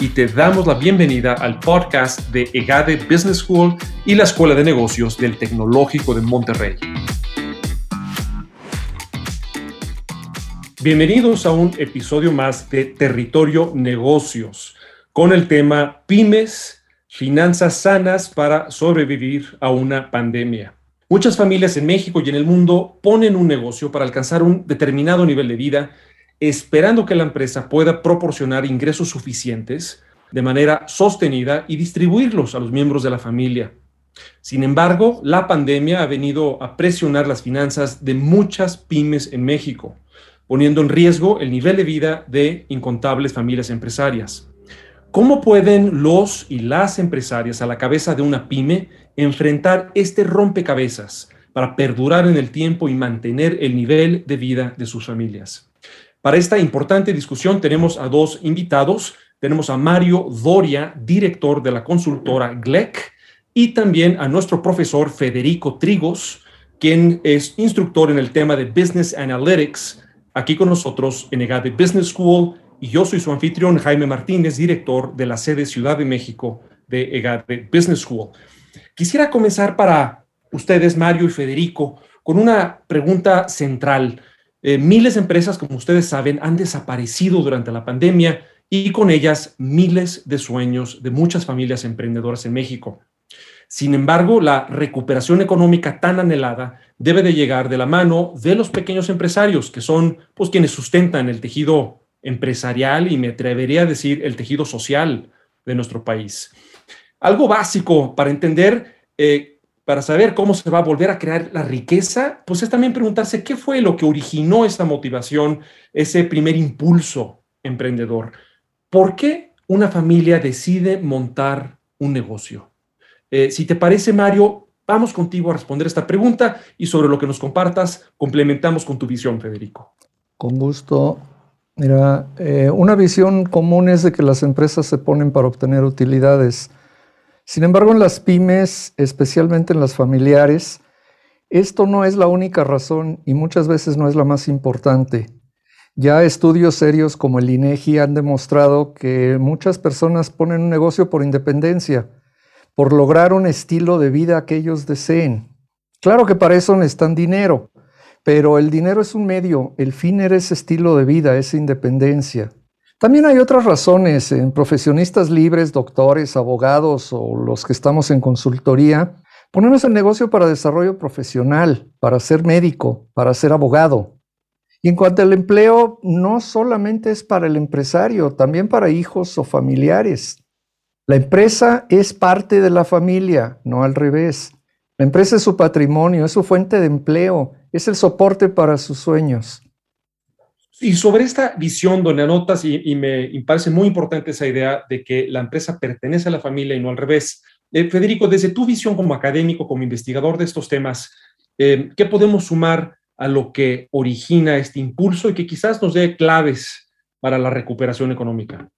y te damos la bienvenida al podcast de EGADE Business School y la Escuela de Negocios del Tecnológico de Monterrey. Bienvenidos a un episodio más de Territorio Negocios con el tema Pymes, finanzas sanas para sobrevivir a una pandemia. Muchas familias en México y en el mundo ponen un negocio para alcanzar un determinado nivel de vida esperando que la empresa pueda proporcionar ingresos suficientes de manera sostenida y distribuirlos a los miembros de la familia. Sin embargo, la pandemia ha venido a presionar las finanzas de muchas pymes en México, poniendo en riesgo el nivel de vida de incontables familias empresarias. ¿Cómo pueden los y las empresarias a la cabeza de una pyme enfrentar este rompecabezas para perdurar en el tiempo y mantener el nivel de vida de sus familias? Para esta importante discusión tenemos a dos invitados. Tenemos a Mario Doria, director de la consultora GLEC, y también a nuestro profesor Federico Trigos, quien es instructor en el tema de Business Analytics, aquí con nosotros en EGADE Business School. Y yo soy su anfitrión, Jaime Martínez, director de la sede Ciudad de México de EGADE Business School. Quisiera comenzar para ustedes, Mario y Federico, con una pregunta central. Eh, miles de empresas, como ustedes saben, han desaparecido durante la pandemia y con ellas miles de sueños de muchas familias emprendedoras en México. Sin embargo, la recuperación económica tan anhelada debe de llegar de la mano de los pequeños empresarios, que son pues, quienes sustentan el tejido empresarial y me atrevería a decir el tejido social de nuestro país. Algo básico para entender eh, para saber cómo se va a volver a crear la riqueza, pues es también preguntarse qué fue lo que originó esa motivación, ese primer impulso emprendedor. ¿Por qué una familia decide montar un negocio? Eh, si te parece, Mario, vamos contigo a responder esta pregunta y sobre lo que nos compartas, complementamos con tu visión, Federico. Con gusto. Mira, eh, una visión común es de que las empresas se ponen para obtener utilidades sin embargo, en las pymes, especialmente en las familiares, esto no es la única razón y muchas veces no es la más importante. Ya estudios serios como el INEGI han demostrado que muchas personas ponen un negocio por independencia, por lograr un estilo de vida que ellos deseen. Claro que para eso necesitan dinero, pero el dinero es un medio, el fin era ese estilo de vida, esa independencia. También hay otras razones en profesionistas libres, doctores, abogados o los que estamos en consultoría. Ponemos el negocio para desarrollo profesional, para ser médico, para ser abogado. Y en cuanto al empleo, no solamente es para el empresario, también para hijos o familiares. La empresa es parte de la familia, no al revés. La empresa es su patrimonio, es su fuente de empleo, es el soporte para sus sueños. Y sobre esta visión, donde anotas, y, me, parece muy importante esa idea de que la empresa pertenece a la familia y no al revés. Eh, Federico, desde tu visión como académico, como investigador de estos temas, eh, ¿qué podemos sumar a lo que origina este impulso y que quizás nos dé claves para la recuperación económica?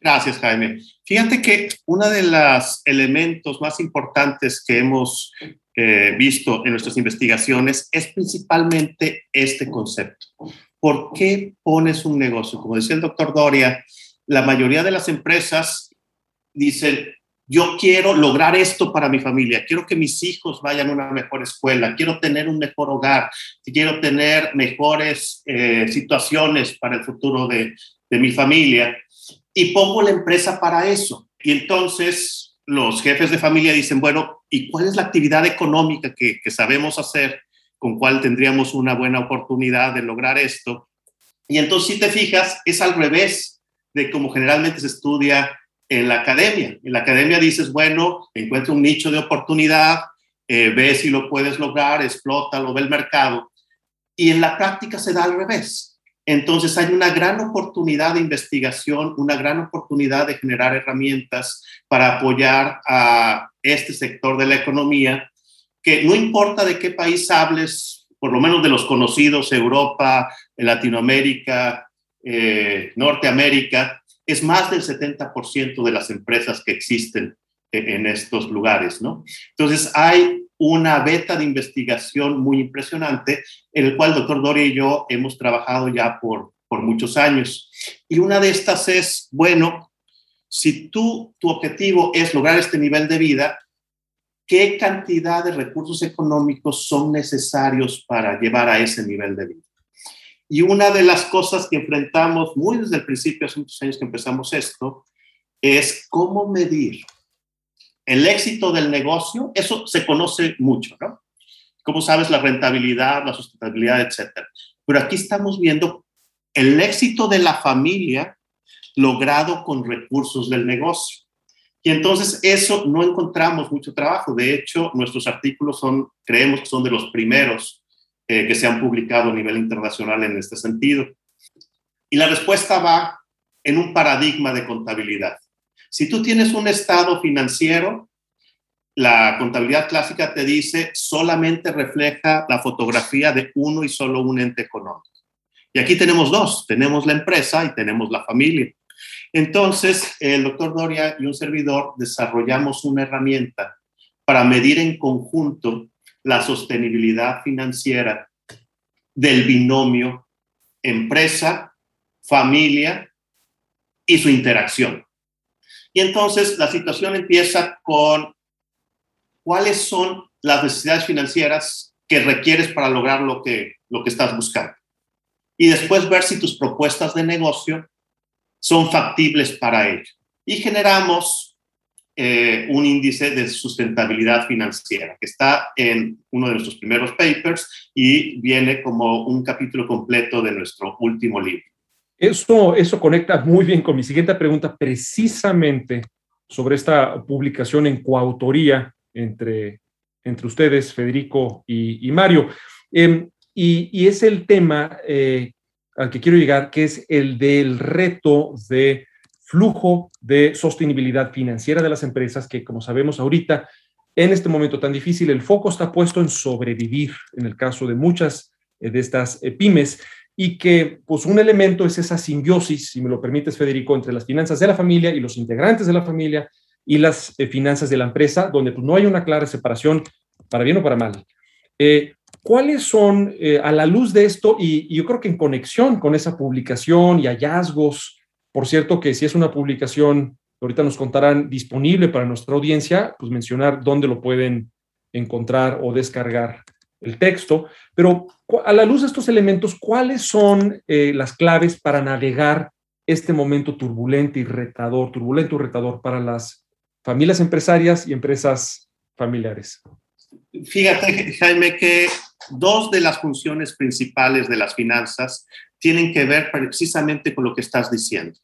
Gracias, Jaime. Fíjate que uno de los elementos más importantes que hemos eh, visto en nuestras investigaciones es principalmente este concepto. ¿Por qué pones un negocio? Como decía el doctor Doria, la mayoría de las empresas dicen, yo quiero lograr esto para mi familia, quiero que mis hijos vayan a una mejor escuela, quiero tener un mejor hogar, quiero tener mejores eh, situaciones para el futuro de, mi familia y pongo la empresa para eso. Y entonces los jefes de familia dicen, bueno, ¿y cuál es la actividad económica que, que sabemos hacer con cuál tendríamos una buena oportunidad de lograr esto. Y entonces, si te fijas, es al revés de como generalmente se estudia en la academia. En la academia dices, bueno, encuentra un nicho de oportunidad, eh, ve si lo puedes lograr, explota, lo ve el mercado. Y en la práctica se da al revés. Entonces hay una gran oportunidad de investigación, una gran oportunidad de generar herramientas para apoyar a este sector de la economía, no importa de qué país hables, por lo menos de los conocidos, Europa, Latinoamérica, eh, Norteamérica, es más del 70% de las empresas que existen en estos lugares, ¿no? Entonces hay una beta de investigación muy impresionante en el cual el doctor Doria y yo hemos trabajado ya por, por muchos años. Y una de estas es, bueno, si tú, tu objetivo es lograr este nivel de vida, ¿qué cantidad de recursos económicos son necesarios para llevar a ese nivel de vida? Y una de las cosas que enfrentamos muy desde el principio, hace muchos años que empezamos esto, es cómo medir el éxito del negocio. Eso se conoce mucho, ¿no? Como sabes, la rentabilidad, la sustentabilidad, etcétera. Pero aquí estamos viendo el éxito de la familia logrado con recursos del negocio. Y entonces eso no encontramos mucho trabajo. De hecho, nuestros artículos son, creemos que son de los primeros eh, que se han publicado a nivel internacional en este sentido. Y la respuesta va en un paradigma de contabilidad. Si tú tienes un estado financiero, la contabilidad clásica te dice solamente refleja la fotografía de uno y solo un ente económico. Y aquí tenemos dos, tenemos la empresa y tenemos la familia. Entonces, el doctor Doria y un servidor desarrollamos una herramienta para medir en conjunto la sostenibilidad financiera del binomio empresa, familia y su interacción. Y entonces la situación empieza con cuáles son las necesidades financieras que requieres para lograr lo que, lo que estás buscando. Y después ver si tus propuestas de negocio son factibles para ello. Y generamos eh, un índice de sustentabilidad financiera que está en uno de nuestros primeros papers y viene como un capítulo completo de nuestro último libro. Eso, eso conecta muy bien con mi siguiente pregunta, precisamente sobre esta publicación en coautoría entre, entre ustedes, Federico y, Mario. Em, y, y, es el tema eh, al que quiero llegar, que es el del reto de flujo de sostenibilidad financiera de las empresas, que como sabemos ahorita, en este momento tan difícil, el foco está puesto en sobrevivir, en el caso de muchas eh, de estas eh, pymes, y que pues un elemento es esa simbiosis, si me lo permites, Federico, entre las finanzas de la familia y los integrantes de la familia y las eh, finanzas de la empresa, donde pues, no hay una clara separación para bien o para mal. ¿Cuáles son, eh, a la luz de esto, y, yo creo que en conexión con esa publicación y hallazgos, por cierto que si es una publicación, ahorita nos contarán, disponible para nuestra audiencia, pues mencionar dónde lo pueden encontrar o descargar el texto, pero a la luz de estos elementos, ¿cuáles son eh, las claves para navegar este momento turbulento y retador, turbulento y retador para las familias empresarias y empresas familiares? Fíjate, Jaime, que dos de las funciones principales de las finanzas tienen que ver precisamente con lo que estás diciendo.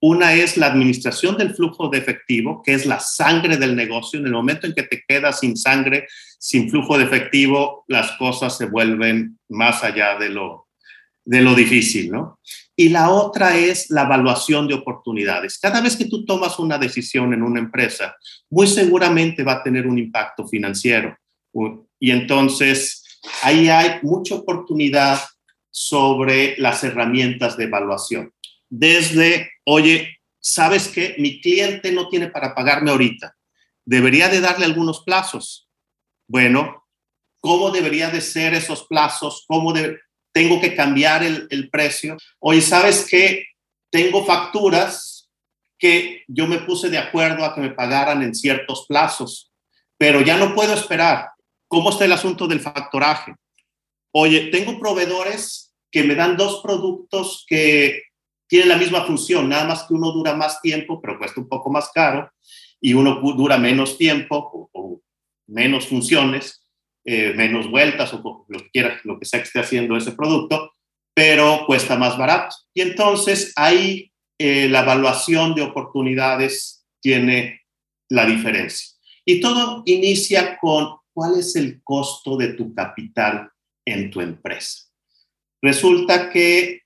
Una es la administración del flujo de efectivo, que es la sangre del negocio. En el momento en que te quedas sin sangre, sin flujo de efectivo, las cosas se vuelven más allá de lo, de lo difícil, ¿no? Y la otra es la evaluación de oportunidades. Cada vez que tú tomas una decisión en una empresa, muy seguramente va a tener un impacto financiero. Y entonces ahí hay mucha oportunidad sobre las herramientas de evaluación. Desde, oye, ¿sabes qué? Mi cliente no tiene para pagarme ahorita. Debería de darle algunos plazos. Bueno, ¿cómo debería de ser esos plazos? ¿Cómo tengo que cambiar el, el precio? Oye, ¿sabes qué? Tengo facturas que yo me puse de acuerdo a que me pagaran en ciertos plazos, pero ya no puedo esperar. ¿Cómo está el asunto del factoraje? Oye, tengo proveedores que me dan dos productos que tienen la misma función, nada más que uno dura más tiempo, pero cuesta un poco más caro, y uno dura menos tiempo o, menos funciones, eh, menos vueltas o lo que, quiera, lo que sea que esté haciendo ese producto, pero cuesta más barato. Y entonces ahí eh, la evaluación de oportunidades tiene la diferencia. Y todo inicia con cuál es el costo de tu capital en tu empresa. Resulta que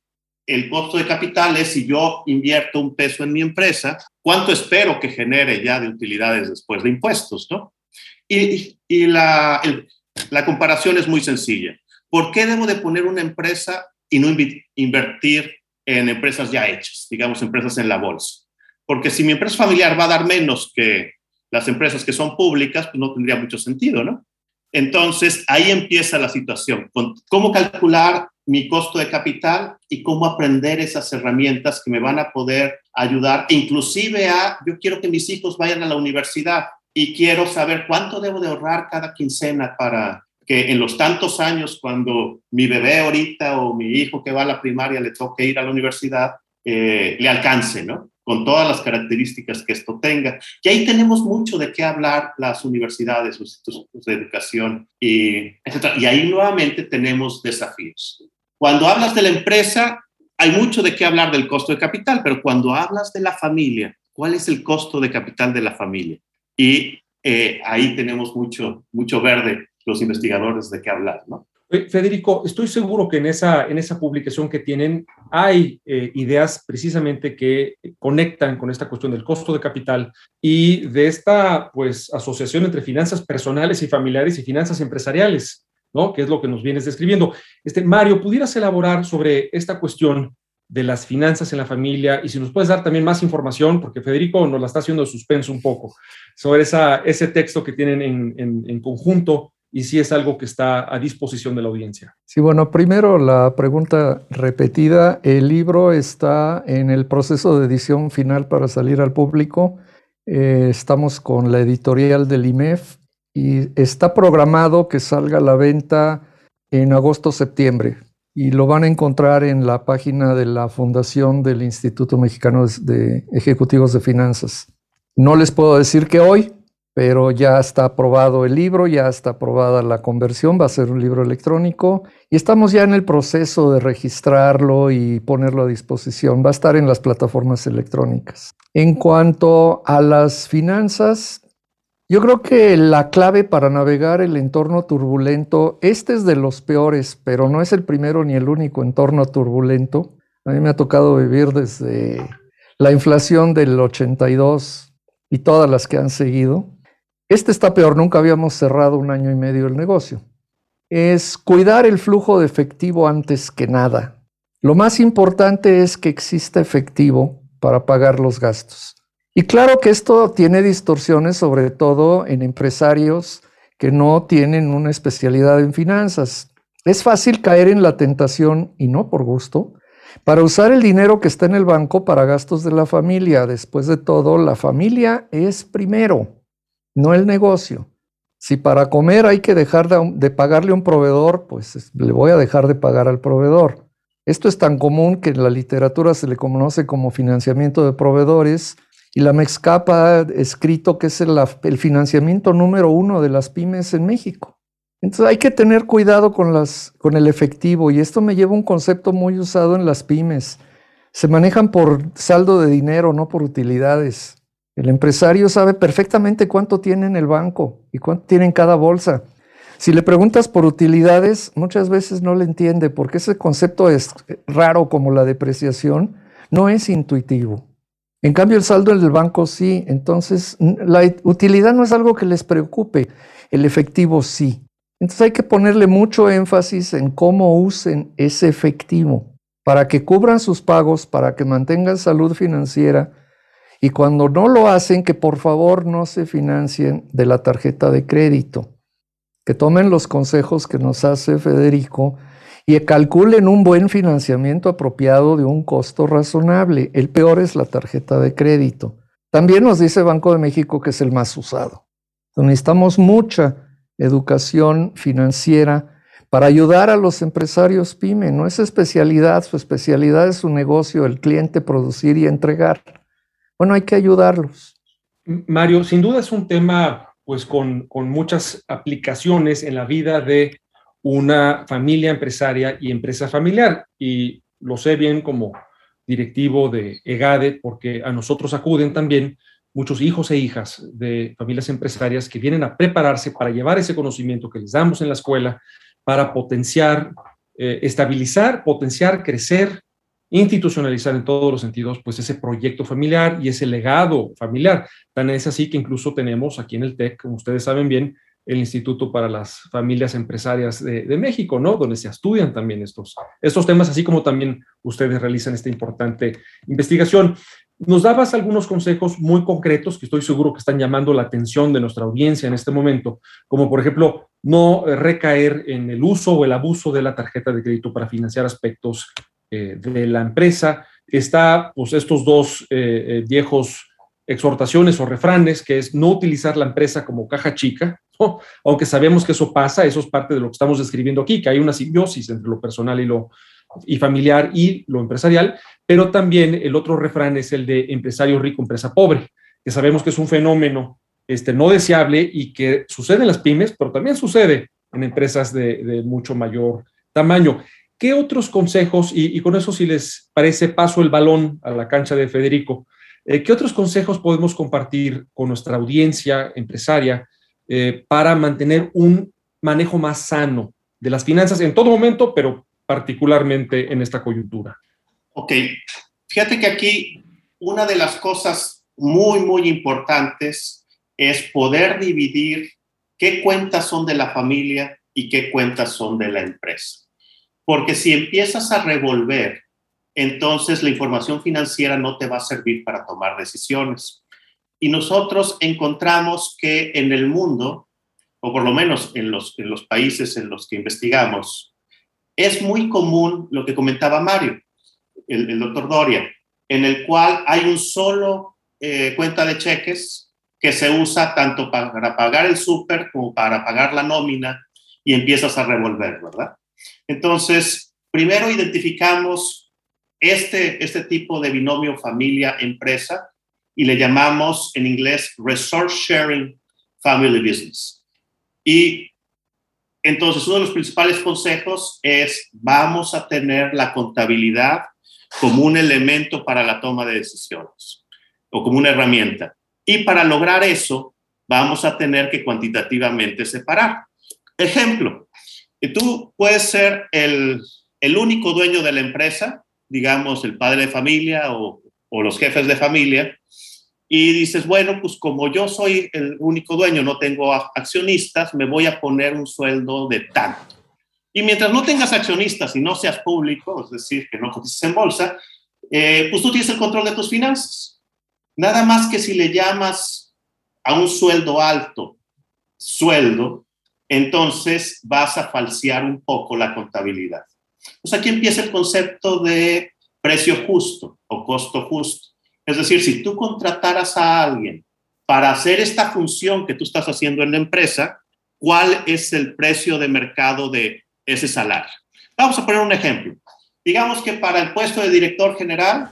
el costo de capital es si yo invierto un peso en mi empresa, ¿cuánto espero que genere ya de utilidades después de impuestos, no? Y, la, la comparación es muy sencilla. ¿Por qué debo de poner una empresa y no invertir en empresas ya hechas, digamos, empresas en la bolsa? Porque si mi empresa familiar va a dar menos que las empresas que son públicas, pues no tendría mucho sentido, ¿no? Entonces, ahí empieza la situación. ¿Cómo calcular mi costo de capital y cómo aprender esas herramientas que me van a poder ayudar, inclusive a, yo quiero que mis hijos vayan a la universidad y quiero saber cuánto debo de ahorrar cada quincena para que en los tantos años cuando mi bebé ahorita o mi hijo que va a la primaria le toque ir a la universidad, eh, le alcance, ¿no? Con todas las características que esto tenga. Y ahí tenemos mucho de qué hablar las universidades, los institutos de educación, y, etc. Y ahí nuevamente tenemos desafíos. Cuando hablas de la empresa, hay mucho de qué hablar del costo de capital, pero cuando hablas de la familia, ¿cuál es el costo de capital de la familia? Y eh, ahí tenemos mucho, mucho verde los investigadores de qué hablar, ¿no? Federico, estoy seguro que en esa, en esa publicación que tienen hay eh, ideas precisamente que conectan con esta cuestión del costo de capital y de esta pues, asociación entre finanzas personales y familiares y finanzas empresariales, ¿no? que es lo que nos vienes describiendo. Este, Mario, ¿pudieras elaborar sobre esta cuestión de las finanzas en la familia y si nos puedes dar también más información, porque Federico nos la está haciendo de suspenso un poco, sobre esa, ese texto que tienen en, en, en conjunto y si es algo que está a disposición de la audiencia. Sí, bueno, primero la pregunta repetida. El libro está en el proceso de edición final para salir al público. Eh, estamos con la editorial del IMEF y está programado que salga a la venta en agosto-septiembre y lo van a encontrar en la página de la Fundación del Instituto Mexicano de Ejecutivos de Finanzas. No les puedo decir que hoy, pero ya está aprobado el libro, ya está aprobada la conversión, va a ser un libro electrónico y estamos ya en el proceso de registrarlo y ponerlo a disposición. Va a estar en las plataformas electrónicas. En cuanto a las finanzas, yo creo que la clave para navegar el entorno turbulento, este es de los peores, pero no es el primero ni el único entorno turbulento. A mí me ha tocado vivir desde la inflación del 82 y todas las que han seguido este está peor, nunca habíamos cerrado un año y medio el negocio. Es cuidar el flujo de efectivo antes que nada. Lo más importante es que exista efectivo para pagar los gastos. Y claro que esto tiene distorsiones, sobre todo en empresarios que no tienen una especialidad en finanzas. Es fácil caer en la tentación, y no por gusto, para usar el dinero que está en el banco para gastos de la familia. Después de todo, la familia es primero no el negocio. Si para comer hay que dejar de, pagarle a un proveedor, pues le voy a dejar de pagar al proveedor. Esto es tan común que en la literatura se le conoce como financiamiento de proveedores y la Mexcap ha escrito que es el, el financiamiento número uno de las pymes en México. Entonces hay que tener cuidado con, las, con el efectivo y esto me lleva a un concepto muy usado en las pymes. Se manejan por saldo de dinero, no por utilidades. El empresario sabe perfectamente cuánto tiene en el banco y cuánto tiene en cada bolsa. Si le preguntas por utilidades, muchas veces no le entiende porque ese concepto es raro como la depreciación, no es intuitivo. En cambio, el saldo en el banco sí. Entonces, la utilidad no es algo que les preocupe, el efectivo sí. Entonces hay que ponerle mucho énfasis en cómo usen ese efectivo para que cubran sus pagos, para que mantengan salud financiera y cuando no lo hacen, que por favor no se financien de la tarjeta de crédito, que tomen los consejos que nos hace Federico y calculen un buen financiamiento apropiado de un costo razonable. El peor es la tarjeta de crédito. También nos dice Banco de México que es el más usado. necesitamos mucha educación financiera para ayudar a los empresarios pyme. No es especialidad, su especialidad es su negocio, el cliente producir y entregar. Bueno, hay que ayudarlos. Mario, sin duda es un tema pues con, muchas aplicaciones en la vida de una familia empresaria y empresa familiar. Y lo sé bien como directivo de EGADE, porque a nosotros acuden también muchos hijos e hijas de familias empresarias que vienen a prepararse para llevar ese conocimiento que les damos en la escuela para potenciar, eh, estabilizar, potenciar, crecer institucionalizar en todos los sentidos pues ese proyecto familiar y ese legado familiar. Tan es así que incluso tenemos aquí en el TEC, como ustedes saben bien, el Instituto para las Familias Empresarias de, México, ¿no? Donde se estudian también estos, estos temas, así como también ustedes realizan esta importante investigación. Nos dabas algunos consejos muy concretos que estoy seguro que están llamando la atención de nuestra audiencia en este momento, como por ejemplo no recaer en el uso o el abuso de la tarjeta de crédito para financiar aspectos eh, de la empresa. Está pues estos dos eh, eh, viejos exhortaciones o refranes, que es no utilizar la empresa como caja chica, aunque sabemos que eso pasa, eso es parte de lo que estamos describiendo aquí, que hay una simbiosis entre lo personal y lo y familiar y lo empresarial, pero también el otro refrán es el de empresario rico, empresa pobre, que sabemos que es un fenómeno este, no deseable y que sucede en las pymes, pero también sucede en empresas de, mucho mayor tamaño. ¿Qué otros consejos, y, con eso si les parece paso el balón a la cancha de Federico, eh, qué otros consejos podemos compartir con nuestra audiencia empresaria eh, para mantener un manejo más sano de las finanzas en todo momento, pero particularmente en esta coyuntura? Ok, fíjate que aquí una de las cosas muy, muy importantes es poder dividir qué cuentas son de la familia y qué cuentas son de la empresa. Porque si empiezas a revolver, entonces la información financiera no te va a servir para tomar decisiones. Y nosotros encontramos que en el mundo, o por lo menos en los, países en los que investigamos, es muy común lo que comentaba Mario el, doctor Doria, en el cual hay un solo eh, cuenta de cheques que se usa tanto para pagar el súper como para pagar la nómina y empiezas a revolver, ¿verdad? Entonces, primero identificamos este, este tipo de binomio familia-empresa y le llamamos en inglés Resource Sharing Family Business. Y entonces, uno de los principales consejos es, vamos a tener la contabilidad como un elemento para la toma de decisiones o como una herramienta. Y para lograr eso, vamos a tener que cuantitativamente separar. Ejemplo, tú puedes ser el, único dueño de la empresa, digamos el padre de familia o, o los jefes de familia, y dices, bueno, pues como yo soy el único dueño, no tengo accionistas, me voy a poner un sueldo de tanto. Y mientras no tengas accionistas y no seas público, es decir, que no cotices en bolsa, eh, pues tú tienes el control de tus finanzas. Nada más que si le llamas a un sueldo alto, sueldo, entonces vas a falsear un poco la contabilidad. Pues aquí empieza el concepto de precio justo o costo justo. Es decir, si tú contrataras a alguien para hacer esta función que tú estás haciendo en la empresa, ¿cuál es el precio de mercado de ese salario. Vamos a poner un ejemplo. Digamos que para el puesto de director general,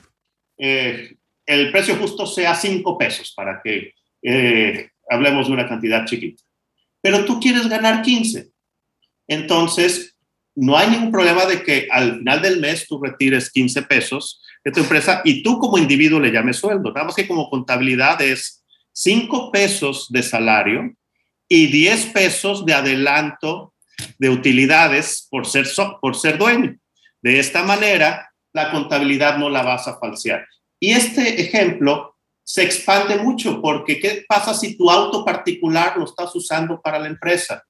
eh, el precio justo sea 5 pesos, para que eh, hablemos de una cantidad chiquita. Pero tú quieres ganar 15. Entonces, no hay ningún problema de que al final del mes tú retires 15 pesos de tu empresa y tú como individuo le llames sueldo. Nada que como contabilidad es 5 pesos de salario y 10 pesos de adelanto de utilidades por ser, por ser dueño. De esta manera, la contabilidad no la vas a falsear. Y este ejemplo se expande mucho porque ¿qué pasa si tu auto particular lo estás usando para la empresa?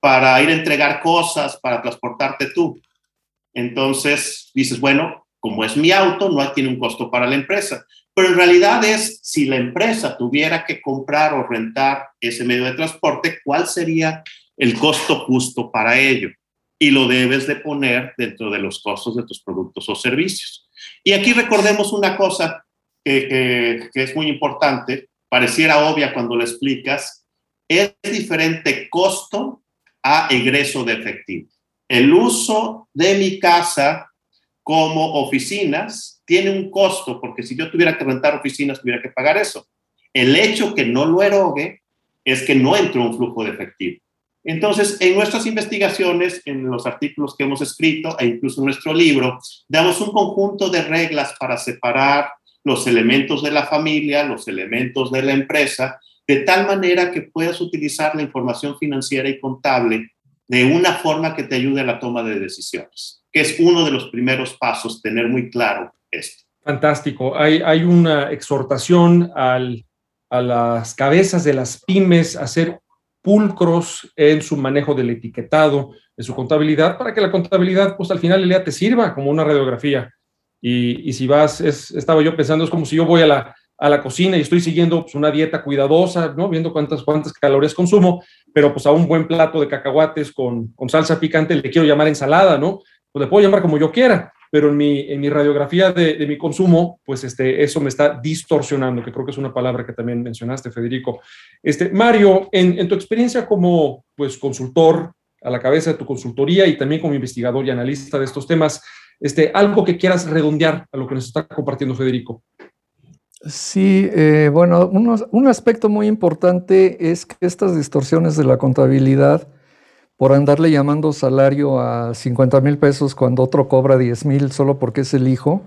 Para ir a entregar cosas, para transportarte tú. Entonces dices, bueno, como es mi auto, no tiene un costo para la empresa. Pero en realidad es, si la empresa tuviera que comprar o rentar ese medio de transporte, ¿cuál sería el costo justo para ello y lo debes de poner dentro de los costos de tus productos o servicios. Y aquí recordemos una cosa que, es muy importante, pareciera obvia cuando lo explicas, es diferente costo a egreso de efectivo. El uso de mi casa como oficinas tiene un costo, porque si yo tuviera que rentar oficinas, tuviera que pagar eso. El hecho que no lo erogue es que no entró un flujo de efectivo. Entonces, en nuestras investigaciones, en los artículos que hemos escrito e incluso en nuestro libro, damos un conjunto de reglas para separar los elementos de la familia, los elementos de la empresa, de tal manera que puedas utilizar la información financiera y contable de una forma que te ayude a la toma de decisiones, que es uno de los primeros pasos, tener muy claro esto. Fantástico. Hay, hay una exhortación al, a las cabezas de las pymes a ser pulcros en su manejo del etiquetado, de su contabilidad, para que la contabilidad, pues al final día te sirva como una radiografía. Y, si vas, es, estaba yo pensando, es como si yo voy a la, a la cocina y estoy siguiendo pues, una dieta cuidadosa, ¿no? Viendo cuántas, cuántas calorías consumo, pero pues a un buen plato de cacahuates con, con salsa picante le quiero llamar ensalada, ¿no? Pues le puedo llamar como yo quiera, pero en mi, en mi radiografía de, de, mi consumo, pues este, eso me está distorsionando, que creo que es una palabra que también mencionaste, Federico. Este, Mario, en, en tu experiencia como pues, consultor a la cabeza de tu consultoría y también como investigador y analista de estos temas, este, algo que quieras redondear a lo que nos está compartiendo Federico. Sí, eh, bueno, un aspecto muy importante es que estas distorsiones de la contabilidad, por andarle llamando salario a 50 mil pesos cuando otro cobra 10 mil solo porque es el hijo,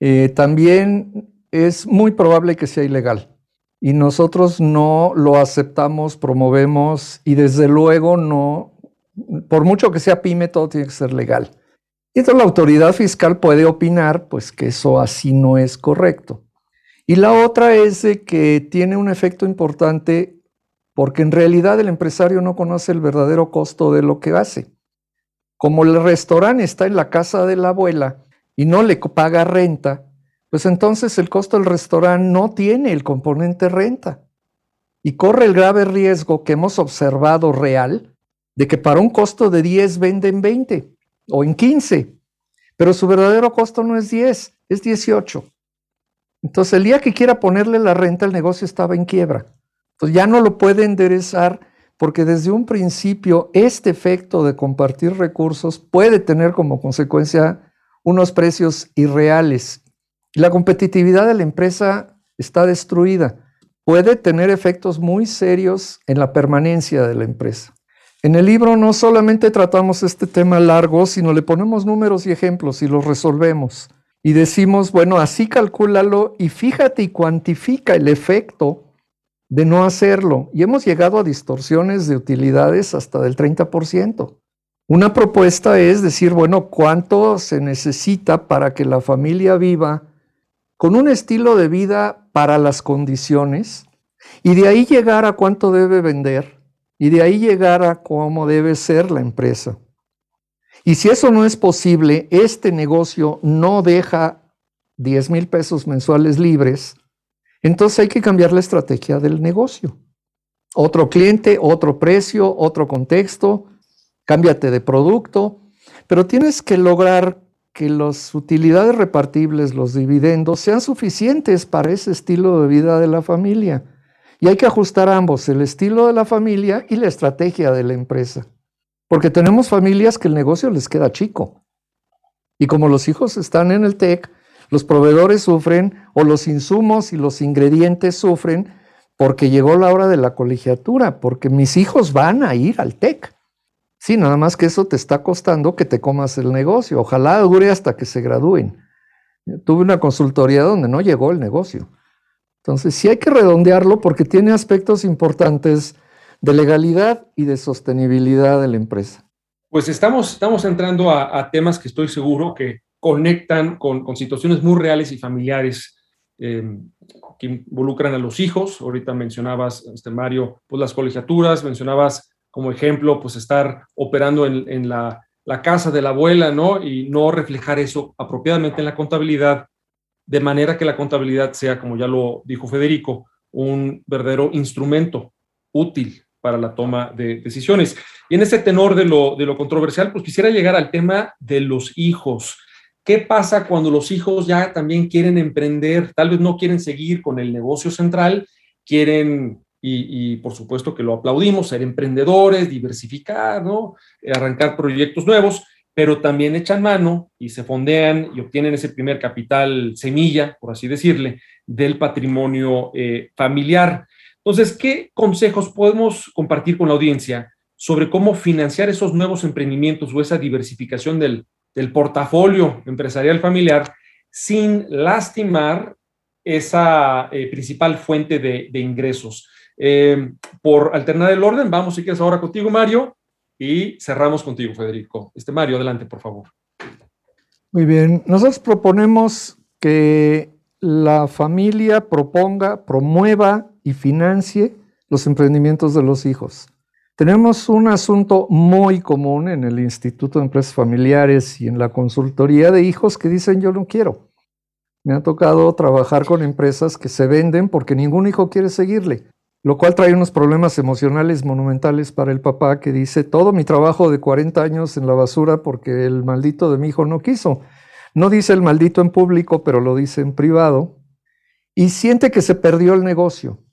eh, también es muy probable que sea ilegal. Y nosotros no lo aceptamos, promovemos y desde luego no, por mucho que sea pyme, todo tiene que ser legal. Y entonces la autoridad fiscal puede opinar, pues que eso así no es correcto. Y la otra es que tiene un efecto importante porque en realidad el empresario no conoce el verdadero costo de lo que hace. Como el restaurante está en la casa de la abuela y no le paga renta, pues entonces el costo del restaurante no tiene el componente renta. Y corre el grave riesgo que hemos observado real de que para un costo de 10 venden 20 o en 15, pero su verdadero costo no es 10, es 18. Entonces, el día que quiera ponerle la renta, el negocio estaba en quiebra. Entonces, ya no lo puede enderezar porque desde un principio este efecto de compartir recursos puede tener como consecuencia unos precios irreales. La competitividad de la empresa está destruida. Puede tener efectos muy serios en la permanencia de la empresa. En el libro no solamente tratamos este tema largo, sino le ponemos números y ejemplos y los resolvemos y decimos, bueno, así calcúlalo y fíjate y cuantifica el efecto de no hacerlo. Y hemos llegado a distorsiones de utilidades hasta del 30%. Una propuesta es decir, bueno, ¿cuánto se necesita para que la familia viva con un estilo de vida para las condiciones? Y de ahí llegar a cuánto debe vender y de ahí llegar a cómo debe ser la empresa. Y si eso no es posible, este negocio no deja 10 mil pesos mensuales libres, entonces hay que cambiar la estrategia del negocio. Otro cliente, otro precio, otro contexto, cámbiate de producto, pero tienes que lograr que las utilidades repartibles, los dividendos, sean suficientes para ese estilo de vida de la familia. Y hay que ajustar ambos, el estilo de la familia y la estrategia de la empresa. Porque tenemos familias que el negocio les queda chico. Y como los hijos están en el TEC, los proveedores sufren o los insumos y los ingredientes sufren porque llegó la hora de la colegiatura, porque mis hijos van a ir al TEC. Sí, nada más que eso te está costando que te comas el negocio. Ojalá dure hasta que se gradúen. Tuve una consultoría donde no llegó el negocio. Entonces, sí hay que redondearlo porque tiene aspectos importantes de legalidad y de sostenibilidad de la empresa. Pues estamos, estamos entrando a, temas que estoy seguro que conectan con, situaciones muy reales y familiares eh, que involucran a los hijos. Ahorita mencionabas, este Mario, pues las colegiaturas, mencionabas como ejemplo, pues estar operando en, en la, la casa de la abuela, ¿no? Y no reflejar eso apropiadamente en la contabilidad, de manera que la contabilidad sea, como ya lo dijo Federico, un verdadero instrumento útil para la toma de decisiones. Y en ese tenor de lo, de lo controversial, pues quisiera llegar al tema de los hijos. ¿Qué pasa cuando los hijos ya también quieren emprender? Tal vez no quieren seguir con el negocio central, quieren, y, por supuesto que lo aplaudimos, ser emprendedores, diversificar, ¿no? arrancar proyectos nuevos, pero también echan mano y se fondean y obtienen ese primer capital semilla, por así decirle, del patrimonio eh, familiar. Entonces, ¿qué consejos podemos compartir con la audiencia sobre cómo financiar esos nuevos emprendimientos o esa diversificación del, del portafolio empresarial familiar sin lastimar esa eh, principal fuente de, ingresos? Eh, por alternar el orden, vamos si quieres ahora contigo, Mario, y cerramos contigo, Federico. Este Mario, adelante, por favor. Muy bien, nosotros proponemos que la familia proponga, promueva y financie los emprendimientos de los hijos. Tenemos un asunto muy común en el Instituto de Empresas Familiares y en la consultoría de hijos que dicen yo no quiero. Me ha tocado trabajar con empresas que se venden porque ningún hijo quiere seguirle, lo cual trae unos problemas emocionales monumentales para el papá que dice todo mi trabajo de 40 años en la basura porque el maldito de mi hijo no quiso. No dice el maldito en público, pero lo dice en privado y siente que se perdió el negocio.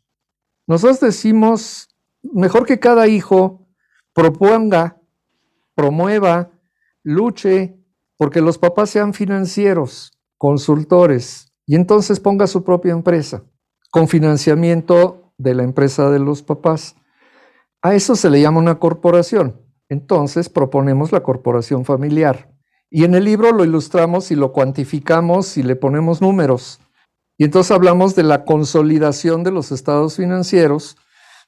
Nosotros decimos, mejor que cada hijo proponga, promueva, luche, porque los papás sean financieros, consultores, y entonces ponga su propia empresa con financiamiento de la empresa de los papás. A eso se le llama una corporación. Entonces proponemos la corporación familiar. Y en el libro lo ilustramos y lo cuantificamos y le ponemos números. Y entonces hablamos de la consolidación de los estados financieros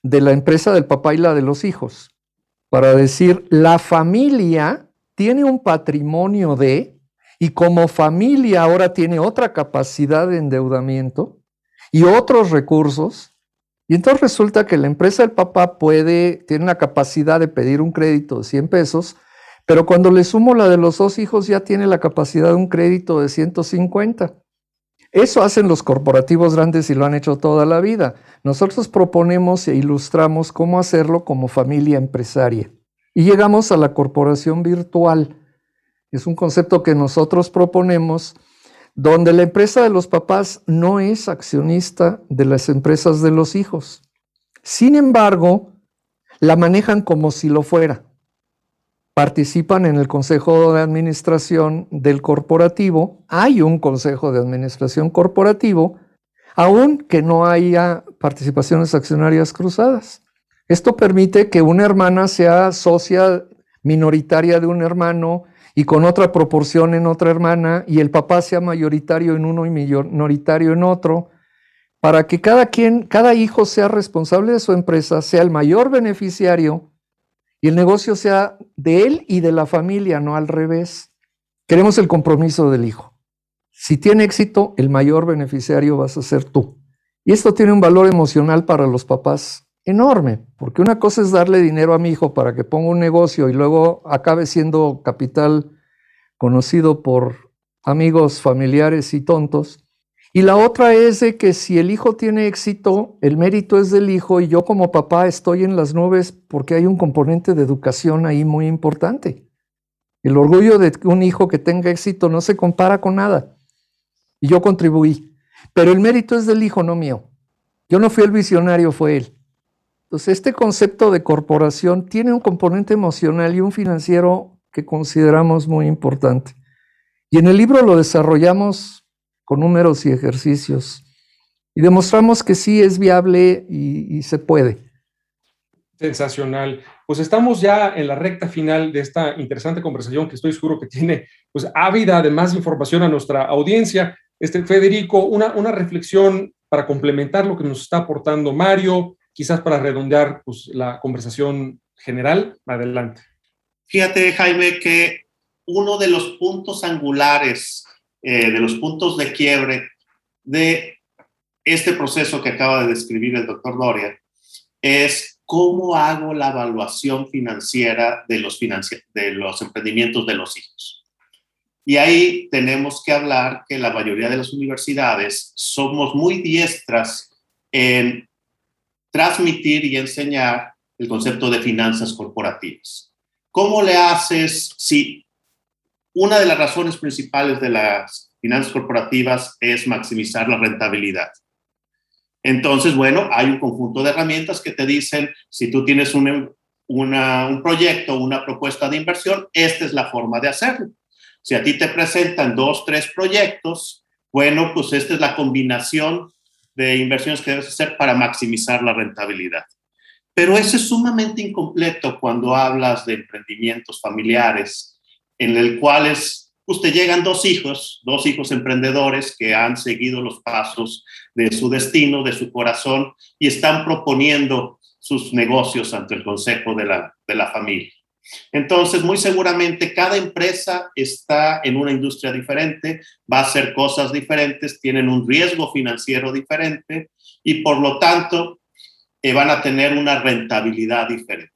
de la empresa del papá y la de los hijos, para decir, la familia tiene un patrimonio de, y como familia ahora tiene otra capacidad de endeudamiento y otros recursos, y entonces resulta que la empresa del papá puede, tiene una capacidad de pedir un crédito de 100 pesos, pero cuando le sumo la de los dos hijos ya tiene la capacidad de un crédito de 150. Eso hacen los corporativos grandes y lo han hecho toda la vida. Nosotros proponemos e ilustramos cómo hacerlo como familia empresaria. Y llegamos a la corporación virtual. Es un concepto que nosotros proponemos donde la empresa de los papás no es accionista de las empresas de los hijos. Sin embargo, la manejan como si lo fuera participan en el consejo de administración del corporativo. Hay un consejo de administración corporativo, aunque no haya participaciones accionarias cruzadas. Esto permite que una hermana sea socia minoritaria de un hermano y con otra proporción en otra hermana, y el papá sea mayoritario en uno y minoritario en otro, para que cada quien, cada hijo sea responsable de su empresa, sea el mayor beneficiario y el negocio sea de él y de la familia, no al revés. Queremos el compromiso del hijo. Si tiene éxito, el mayor beneficiario vas a ser tú. Y esto tiene un valor emocional para los papás enorme, porque una cosa es darle dinero a mi hijo para que ponga un negocio y luego acabe siendo capital conocido por amigos, familiares y tontos, y la otra es de que si el hijo tiene éxito, el mérito es del hijo y yo como papá estoy en las nubes porque hay un componente de educación ahí muy importante. El orgullo de un hijo que tenga éxito no se compara con nada. Y yo contribuí. Pero el mérito es del hijo, no mío. Yo no fui el visionario, fue él. Entonces, este concepto de corporación tiene un componente emocional y un financiero que consideramos muy importante. Y en el libro lo desarrollamos con números y ejercicios. Y demostramos que sí es viable y, se puede. Sensacional. Pues estamos ya en la recta final de esta interesante conversación que estoy seguro que tiene pues ávida de más información a nuestra audiencia. Este, Federico, una, una reflexión para complementar lo que nos está aportando Mario, quizás para redondear pues, la conversación general. Adelante. Fíjate, Jaime, que uno de los puntos angulares eh, de los puntos de quiebre de este proceso que acaba de describir el doctor Doria es cómo hago la evaluación financiera de los, de los emprendimientos de los hijos. Y ahí tenemos que hablar que la mayoría de las universidades somos muy diestras en transmitir y enseñar el concepto de finanzas corporativas. ¿Cómo le haces si una de las razones principales de las finanzas corporativas es maximizar la rentabilidad. Entonces, bueno, hay un conjunto de herramientas que te dicen, si tú tienes un, un proyecto, una propuesta de inversión, esta es la forma de hacerlo. Si a ti te presentan dos, tres proyectos, bueno, pues esta es la combinación de inversiones que debes hacer para maximizar la rentabilidad. Pero eso es sumamente incompleto cuando hablas de emprendimientos familiares, en el cual es, usted llegan dos hijos, dos hijos emprendedores que han seguido los pasos de su destino, de su corazón, y están proponiendo sus negocios ante el consejo de la, de la familia. Entonces, muy seguramente cada empresa está en una industria diferente, va a hacer cosas diferentes, tienen un riesgo financiero diferente y por lo tanto eh, van a tener una rentabilidad diferente.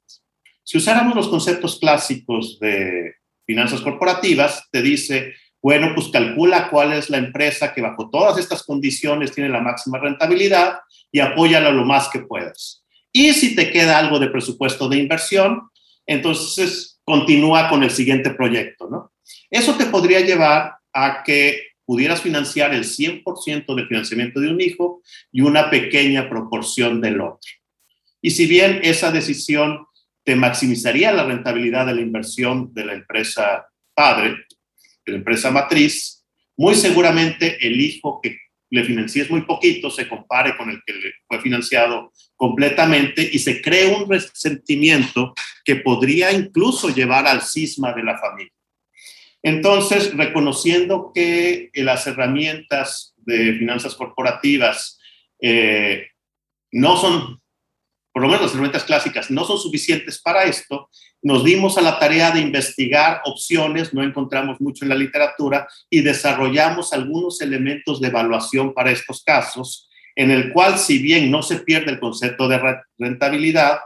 Si usáramos los conceptos clásicos de finanzas corporativas, te dice, bueno, pues calcula cuál es la empresa que bajo todas estas condiciones tiene la máxima rentabilidad y apóyala lo más que puedas. Y si te queda algo de presupuesto de inversión, entonces continúa con el siguiente proyecto, ¿no? Eso te podría llevar a que pudieras financiar el 100% del financiamiento de un hijo y una pequeña proporción del otro. Y si bien esa decisión te maximizaría la rentabilidad de la inversión de la empresa padre, de la empresa matriz, muy seguramente el hijo que le financies muy poquito se compare con el que le fue financiado completamente y se cree un resentimiento que podría incluso llevar al cisma de la familia. Entonces, reconociendo que las herramientas de finanzas corporativas eh, no son por lo menos las herramientas clásicas, no son suficientes para esto, nos dimos a la tarea de investigar opciones, no encontramos mucho en la literatura, y desarrollamos algunos elementos de evaluación para estos casos, en el cual, si bien no se pierde el concepto de rentabilidad,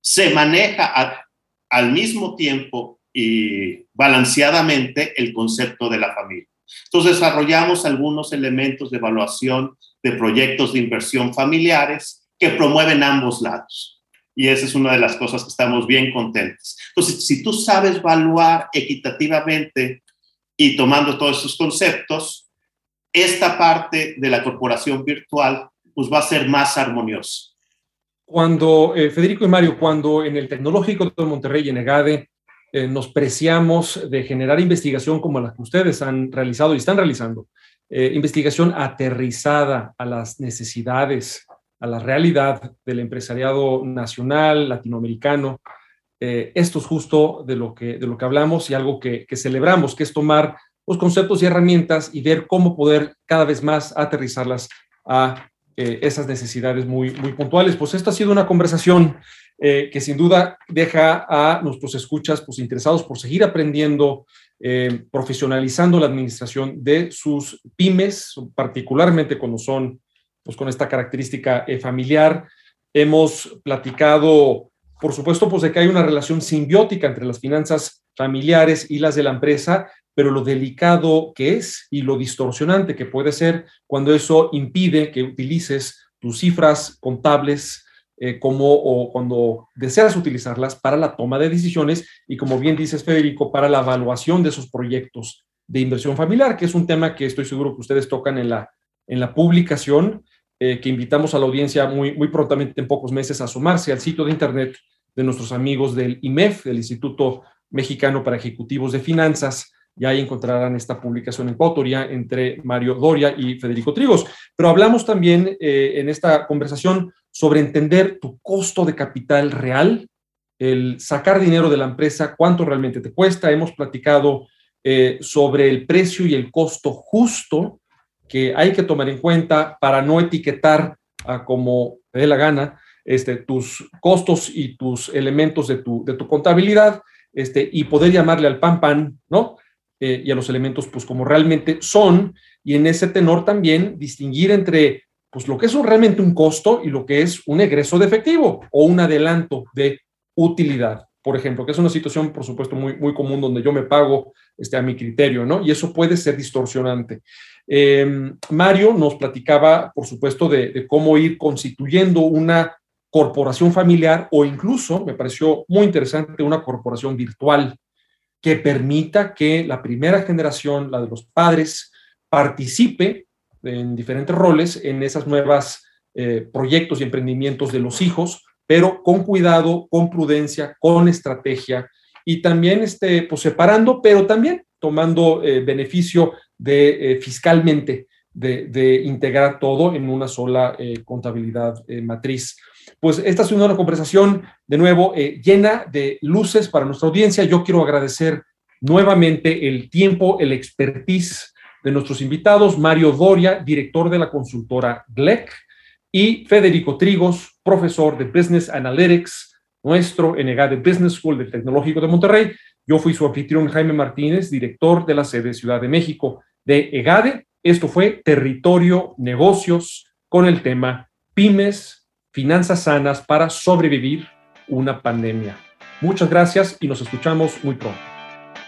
se maneja al mismo tiempo y balanceadamente el concepto de la familia. Entonces desarrollamos algunos elementos de evaluación de proyectos de inversión familiares que promueven ambos lados. Y esa es una de las cosas que estamos bien contentos. Entonces, si tú sabes evaluar equitativamente y tomando todos esos conceptos, esta parte de la corporación virtual pues va a ser más armoniosa. Cuando, eh, Federico y Mario, cuando en el Tecnológico de Monterrey, en EGADE, eh, nos preciamos de generar investigación como la que ustedes han realizado y están realizando, eh, investigación aterrizada a las necesidades a la realidad del empresariado nacional, latinoamericano. Eh, esto es justo de lo que, de lo que hablamos y algo que, celebramos, que es tomar los conceptos y herramientas y ver cómo poder cada vez más aterrizarlas a eh, esas necesidades muy, muy puntuales. Pues esta ha sido una conversación eh, que sin duda deja a nuestros escuchas pues, interesados por seguir aprendiendo, profesionalizando la administración de sus pymes, particularmente cuando son pues con esta característica eh, familiar. Hemos platicado, por supuesto, pues de que hay una relación simbiótica entre las finanzas familiares y las de la empresa, pero lo delicado que es y lo distorsionante que puede ser cuando eso impide que utilices tus cifras contables eh, como o cuando deseas utilizarlas para la toma de decisiones y como bien dices Federico, para la evaluación de esos proyectos de inversión familiar, que es un tema que estoy seguro que ustedes tocan en la, en la publicación eh, que invitamos a la audiencia muy, muy prontamente, en pocos meses, a sumarse al sitio de internet de nuestros amigos del IMEF, del Instituto Mexicano para Ejecutivos de Finanzas. Y ahí encontrarán esta publicación en coautoría entre Mario Doria y Federico Trigos. Pero hablamos también eh, en esta conversación sobre entender tu costo de capital real, el sacar dinero de la empresa, cuánto realmente te cuesta. Hemos platicado eh, sobre el precio y el costo justo que hay que tomar en cuenta para no etiquetar a como te dé la gana este, tus costos y tus elementos de tu, de tu contabilidad este, y poder llamarle al pan pan, ¿no? Eh, y a los elementos, pues como realmente son, y en ese tenor también distinguir entre pues lo que es realmente un costo y lo que es un egreso de efectivo o un adelanto de utilidad, por ejemplo, que es una situación, por supuesto, muy, muy común donde yo me pago este, a mi criterio, ¿no? Y eso puede ser distorsionante. Em, Mario nos platicaba, por supuesto, de, cómo ir constituyendo una corporación familiar o incluso, me pareció muy interesante, una corporación virtual que permita que la primera generación, la de los padres, participe en diferentes roles en esas nuevas eh, proyectos y emprendimientos de los hijos, pero con cuidado, con prudencia, con estrategia y también este, pues, separando, pero también tomando eh, beneficio de eh, fiscalmente de, integrar todo en una sola eh, contabilidad matriz. Pues esta ha sido una conversación de nuevo llena de luces para nuestra audiencia. Yo quiero agradecer nuevamente el tiempo, el expertise de nuestros invitados, Mario Doria, director de la consultora GLEC, y Federico Trigos, profesor de Business Analytics nuestro en EGADE Business School del Tecnológico de Monterrey. Yo fui su anfitrión Jaime Martínez, director de la sede Ciudad de México de EGADE. Esto fue Territorio Negocios con el tema Pymes, Finanzas Sanas para sobrevivir una pandemia. Muchas gracias y nos escuchamos muy pronto.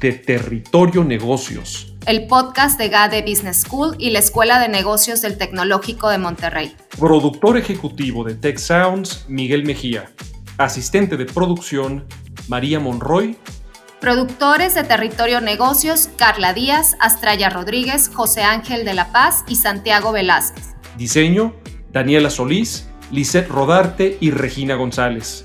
de Territorio Negocios el podcast de GADE Business School y la Escuela de Negocios del Tecnológico de Monterrey. Productor ejecutivo de Tech Sounds, Miguel Mejía. Asistente de producción, María Monroy. Productores de Territorio Negocios, Carla Díaz, Astraya Rodríguez, José Ángel de la Paz y Santiago Velázquez. Diseño, Daniela Solís, Lisette Rodarte y Regina González.